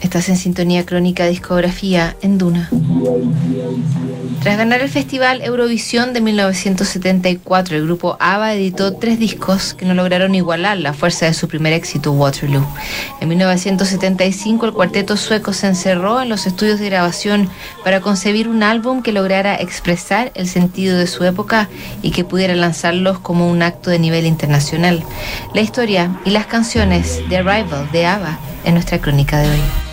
Estás en sintonía crónica discografía en Duna. Tras ganar el Festival Eurovisión de 1974, el grupo ABBA editó tres discos que no lograron igualar la fuerza de su primer éxito, Waterloo. En 1975, el cuarteto sueco se encerró en los estudios de grabación para concebir un álbum que lograra expresar el sentido de su época y que pudiera lanzarlos como un acto de nivel internacional. La historia y las canciones de Arrival de ABBA en nuestra crónica de hoy.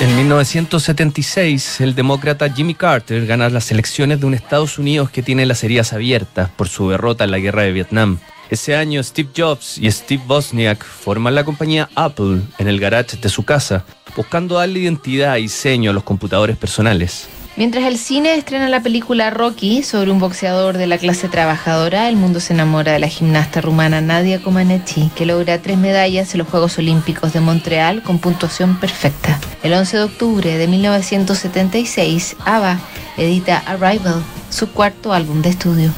En 1976, el demócrata Jimmy Carter gana las elecciones de un Estados Unidos que tiene las heridas abiertas por su derrota en la guerra de Vietnam. Ese año, Steve Jobs y Steve Wozniak forman la compañía Apple en el garage de su casa, buscando darle identidad y diseño a los computadores personales. Mientras el cine estrena la película Rocky sobre un boxeador de la clase trabajadora, el mundo se enamora de la gimnasta rumana Nadia Comaneci, que logra tres medallas en los Juegos Olímpicos de Montreal con puntuación perfecta. El 11 de octubre de 1976, ABBA edita Arrival, su cuarto álbum de estudio.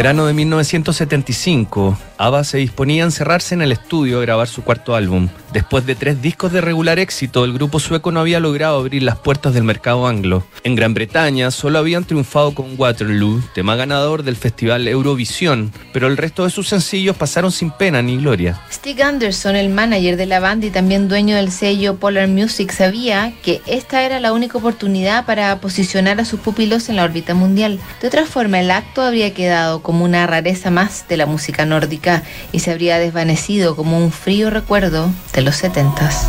Verano de 1975, ABBA se disponía a encerrarse en el estudio a grabar su cuarto álbum. Después de tres discos de regular éxito, el grupo sueco no había logrado abrir las puertas del mercado anglo. En Gran Bretaña solo habían triunfado con Waterloo, tema ganador del festival Eurovisión, pero el resto de sus sencillos pasaron sin pena ni gloria. Stig Anderson, el manager de la banda y también dueño del sello Polar Music, sabía que esta era la única oportunidad para posicionar a sus pupilos en la órbita mundial. De otra forma, el acto habría quedado como una rareza más de la música nórdica y se habría desvanecido como un frío recuerdo de los setentas.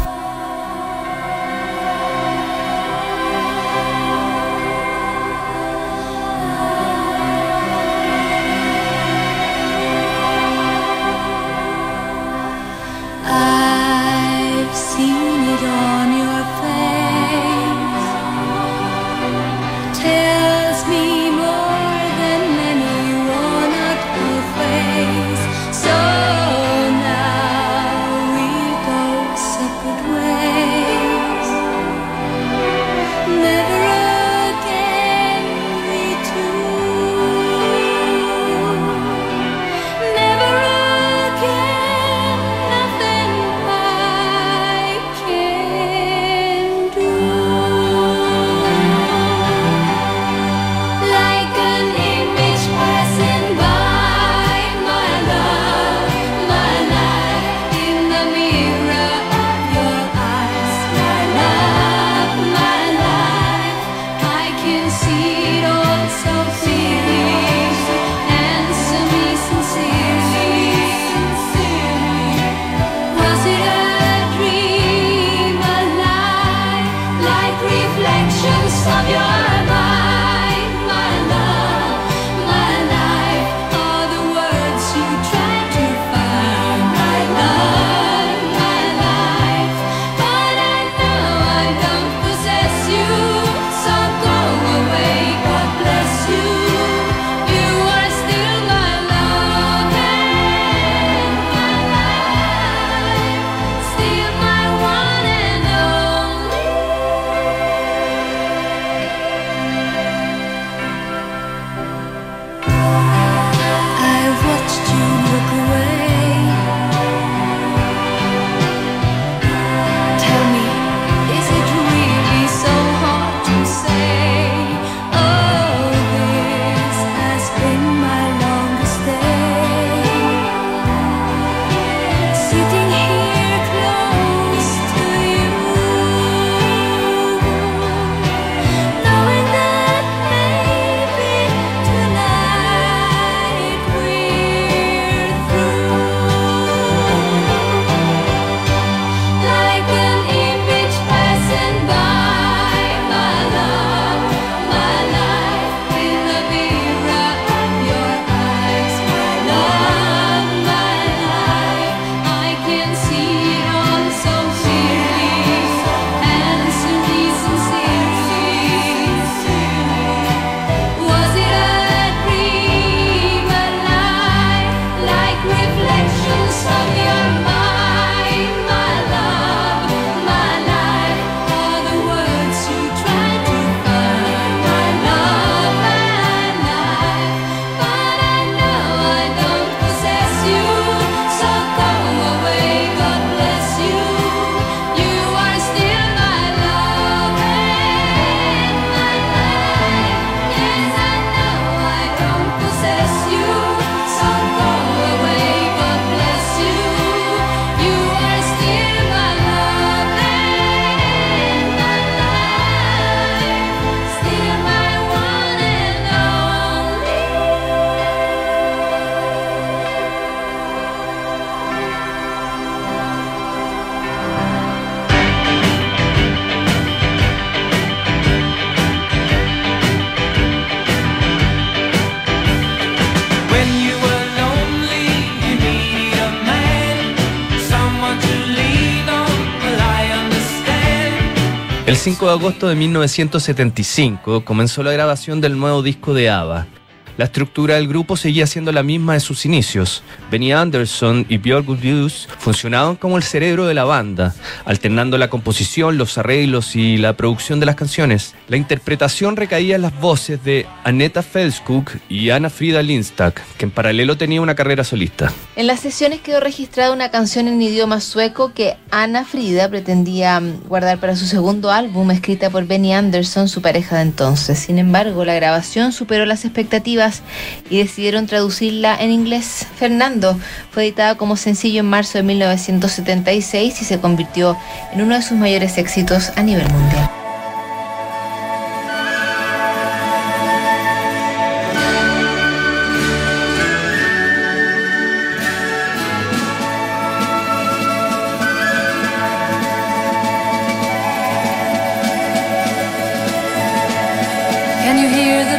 25 de agosto de 1975 comenzó la grabación del nuevo disco de ABBA. La estructura del grupo seguía siendo la misma de sus inicios. Benny Anderson y Björk Gullius funcionaban como el cerebro de la banda, alternando la composición, los arreglos y la producción de las canciones. La interpretación recaía en las voces de Annetta Felskuk y Anna Frida Lindstad, que en paralelo tenía una carrera solista. En las sesiones quedó registrada una canción en idioma sueco que Anna Frida pretendía mm, guardar para su segundo álbum, escrita por Benny Anderson, su pareja de entonces. Sin embargo, la grabación superó las expectativas y decidieron traducirla en inglés. Fernando fue editada como sencillo en marzo de 1976 y se convirtió en uno de sus mayores éxitos a nivel mundial.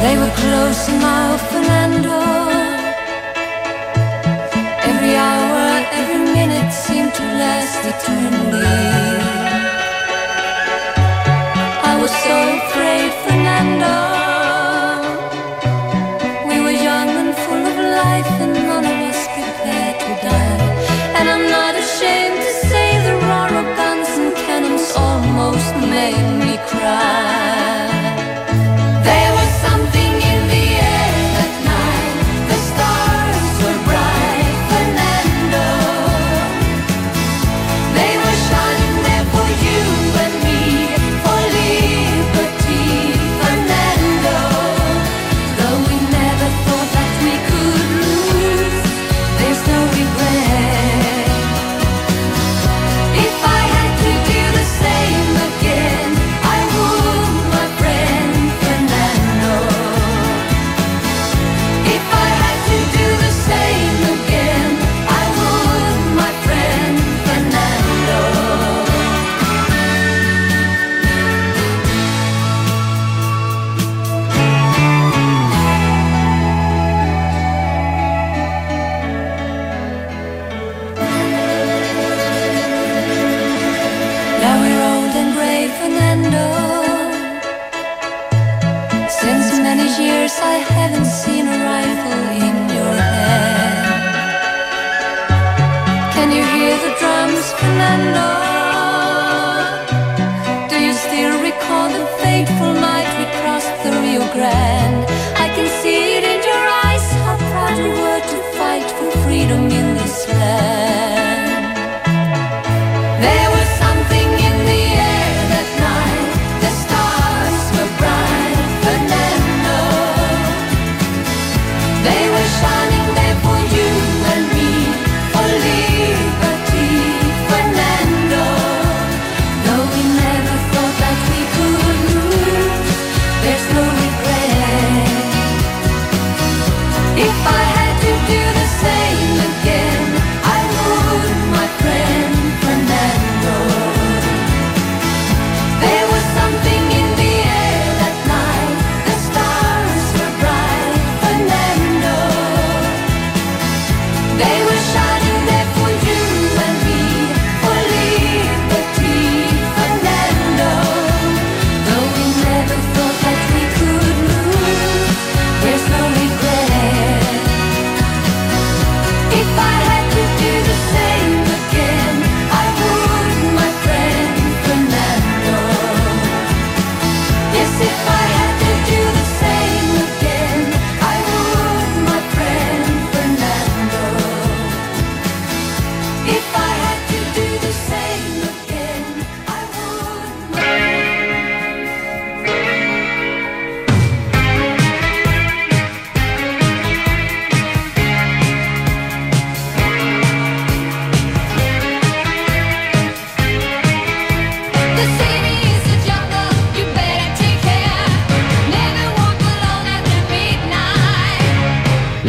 They were close now, Fernando. Every hour, every minute seemed to last eternally.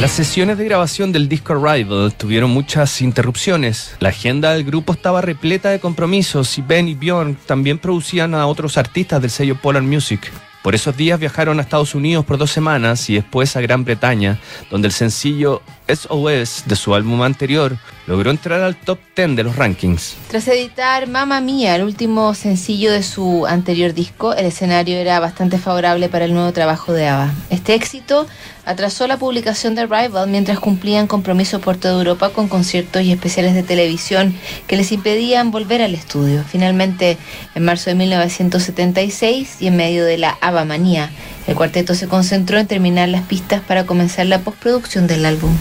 Las sesiones de grabación del disco Arrival tuvieron muchas interrupciones. La agenda del grupo estaba repleta de compromisos y Ben y Bjorn también producían a otros artistas del sello Polar Music. Por esos días viajaron a Estados Unidos por dos semanas y después a Gran Bretaña, donde el sencillo SOS de su álbum anterior logró entrar al top 10 de los rankings. Tras editar Mamma Mía, el último sencillo de su anterior disco, el escenario era bastante favorable para el nuevo trabajo de ABBA. Este éxito atrasó la publicación de Rival mientras cumplían compromisos por toda Europa con conciertos y especiales de televisión que les impedían volver al estudio. Finalmente, en marzo de 1976 y en medio de la ABBA manía, el cuarteto se concentró en terminar las pistas para comenzar la postproducción del álbum.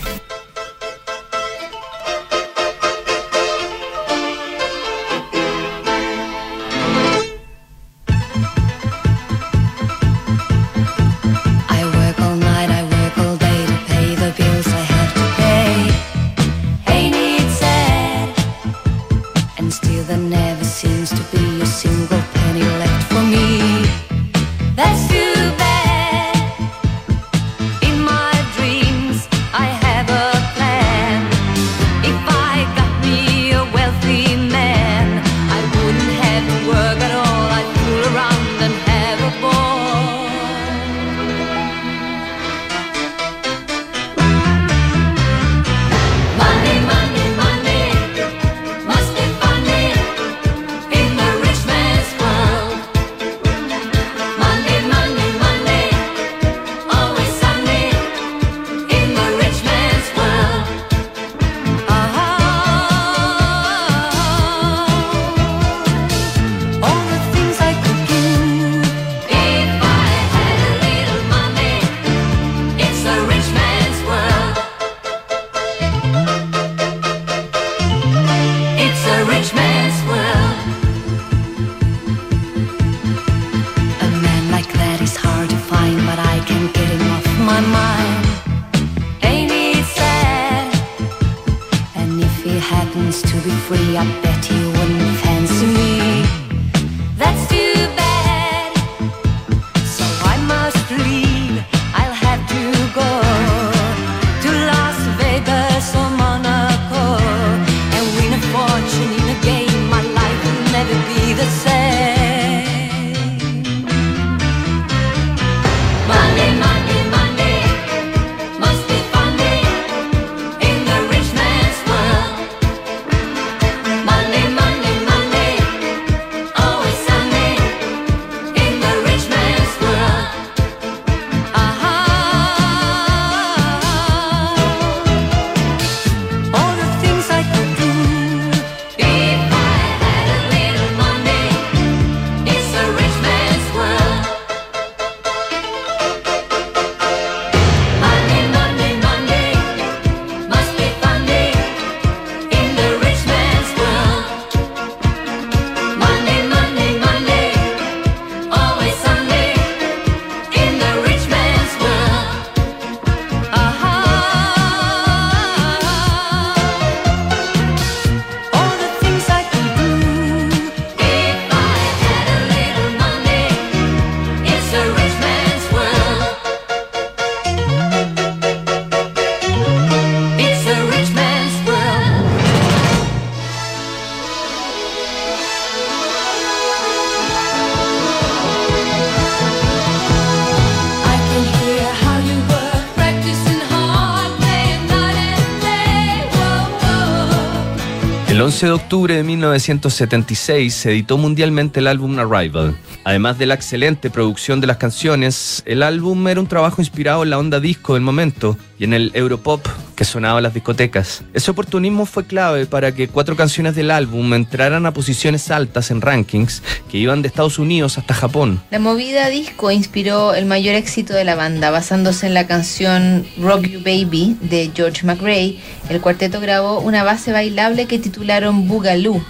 El 11 de octubre de 1976 se editó mundialmente el álbum Arrival. Además de la excelente producción de las canciones, el álbum era un trabajo inspirado en la onda disco del momento y en el Europop que sonaba en las discotecas. Ese oportunismo fue clave para que cuatro canciones del álbum entraran a posiciones altas en rankings que iban de Estados Unidos hasta Japón. La movida disco inspiró el mayor éxito de la banda, basándose en la canción Rock You Baby de George McRae. El cuarteto grabó una base bailable que titularon Boogaloo.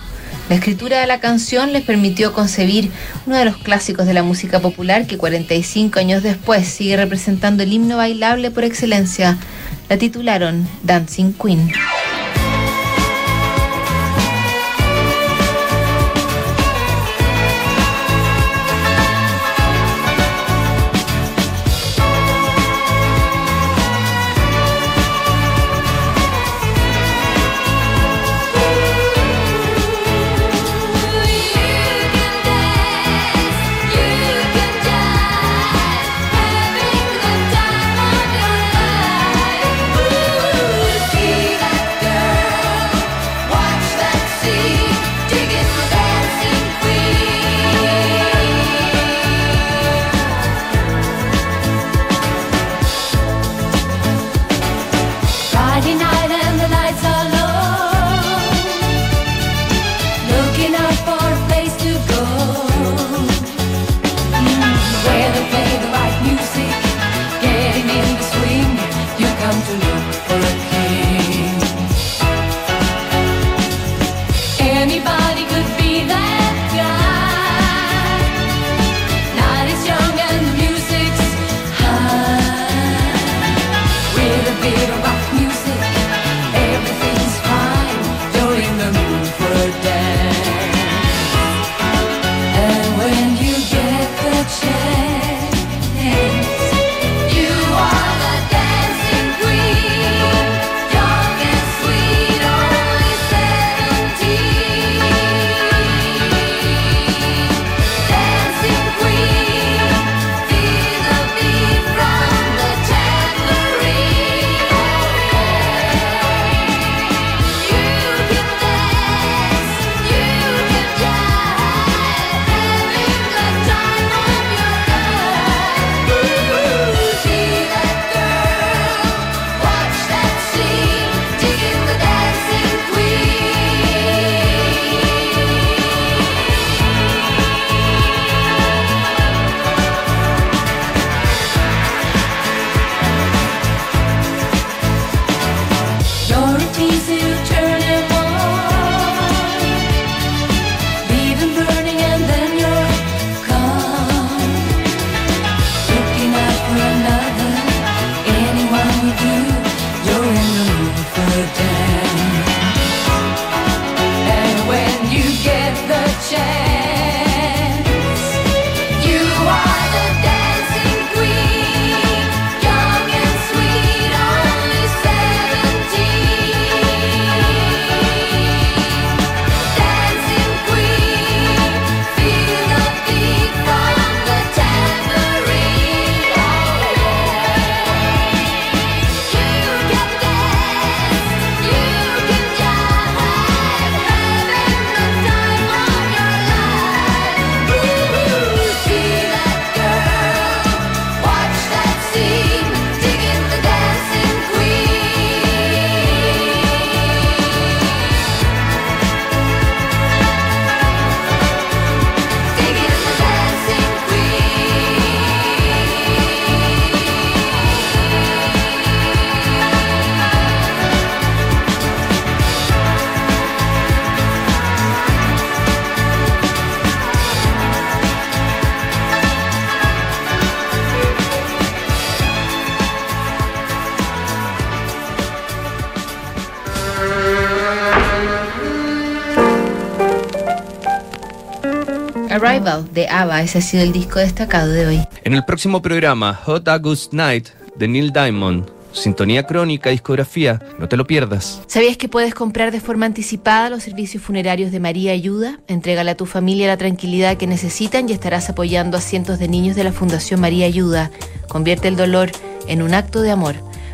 La escritura de la canción les permitió concebir uno de los clásicos de la música popular que 45 años después sigue representando el himno bailable por excelencia. La titularon Dancing Queen. Arrival de ABBA, ese ha sido el disco destacado de hoy. En el próximo programa, Hot August Night de Neil Diamond. Sintonía crónica, discografía, no te lo pierdas. ¿Sabías que puedes comprar de forma anticipada los servicios funerarios de María Ayuda? Entrégale a tu familia la tranquilidad que necesitan y estarás apoyando a cientos de niños de la Fundación María Ayuda. Convierte el dolor en un acto de amor.